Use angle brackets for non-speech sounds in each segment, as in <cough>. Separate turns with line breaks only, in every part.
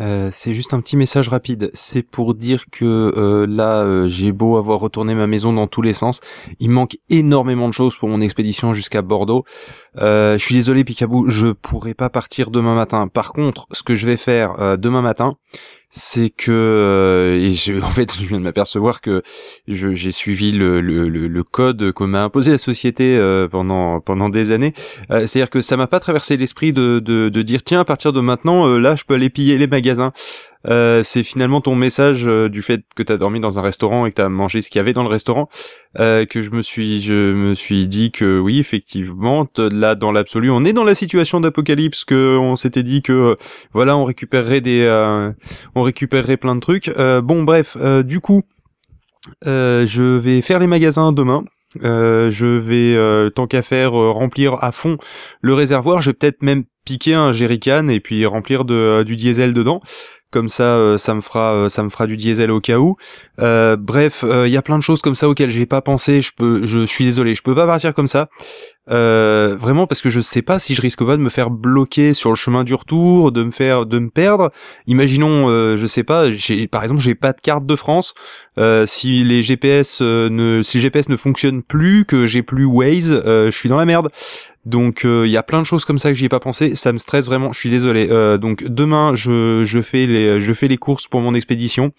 Euh, c'est juste un petit message rapide. C'est pour dire que euh, là, euh, j'ai beau avoir retourné ma maison dans tous les sens, il manque énormément de choses pour mon expédition jusqu'à Bordeaux. je suis désolé, Picabou, je pourrai pas partir demain matin. Par contre, ce que je vais faire demain matin, c'est que euh, et je, <laughs> en fait je viens de m'apercevoir que j'ai suivi le, code que m'a imposé la société euh, pendant pendant des années. Euh, c'est-à-dire que ça m'a pas traversé l'esprit de, de, de dire tiens à partir de maintenant là je peux aller piller les magasins. Euh, c'est finalement ton message euh, du fait que t'as dormi dans un restaurant et que t'as mangé ce qu'il y avait dans le restaurant euh, que je me suis je me suis dit que oui effectivement là dans l'absolu on est dans la situation d'apocalypse que on s'était dit que voilà on récupérerait des on récupérerait plein de trucs. Bon bref du coup je vais faire les magasins demain. Je vais tant qu'à faire remplir à fond le réservoir. Je vais peut-être même piquer un jerrycan et puis remplir de, du diesel dedans. Comme ça euh, ça me fera euh, ça me fera du diesel au cas où. Euh, bref il y a plein de choses comme ça auxquelles j'ai pas pensé. Je peux je suis désolé je peux pas partir comme ça. Vraiment parce que je sais pas si je risque pas de me faire bloquer sur le chemin du retour de me faire de me perdre. Imaginons je sais pas j'ai par exemple j'ai pas de carte de France. Si les GPS ne si le GPS ne fonctionne plus que j'ai plus Waze je suis dans la merde donc il y a plein de choses comme ça que j'y ai pas pensé, ça me stresse vraiment, je suis désolé. donc demain je, je fais les je fais les courses pour mon expédition.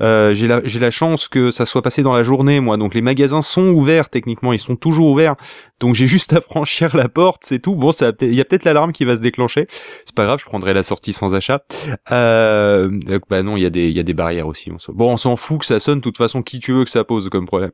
Euh, j'ai la, la chance que ça soit passé dans la journée, moi. Donc les magasins sont ouverts techniquement, ils sont toujours ouverts. Donc j'ai <laughs> juste à franchir la porte, c'est tout. Bon, ça, il y a peut-être l'alarme qui va se déclencher. C'est pas grave, je prendrai la sortie sans achat. Euh, bah non, il y a des, il y a des barrières aussi. Bon, on s'en fout que ça sonne. De toute façon, qui tu veux que ça pose comme problème.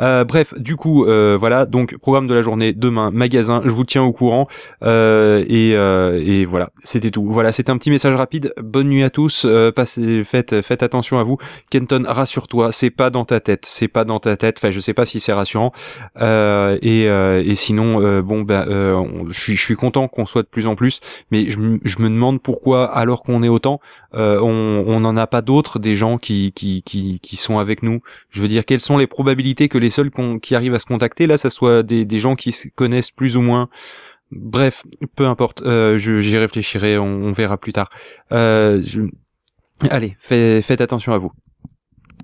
Euh, bref, du coup, euh, voilà. Donc programme de la journée demain, magasin. Je vous tiens au courant. Euh, et, euh, et voilà, c'était tout. Voilà, c'était un petit message rapide. Bonne nuit à tous. passez, faites, faites attention à vous. Kenton, rassure-toi, c'est pas dans ta tête, c'est pas dans ta tête. Enfin, je sais pas si c'est rassurant. et et sinon, euh, bon, ben, euh, je suis, je suis content qu'on soit de plus en plus, mais je, je me demande pourquoi, alors qu'on est autant, euh, on n'en a pas d'autres des gens qui, qui, qui, qui sont avec nous. Je veux dire, quelles sont les probabilités que les seuls qui arrivent à se contacter là, ça soit des, des gens qui se connaissent plus ou moins. Bref, peu importe, euh, j'y réfléchirai, on, verra plus tard. Allez, faites attention à vous.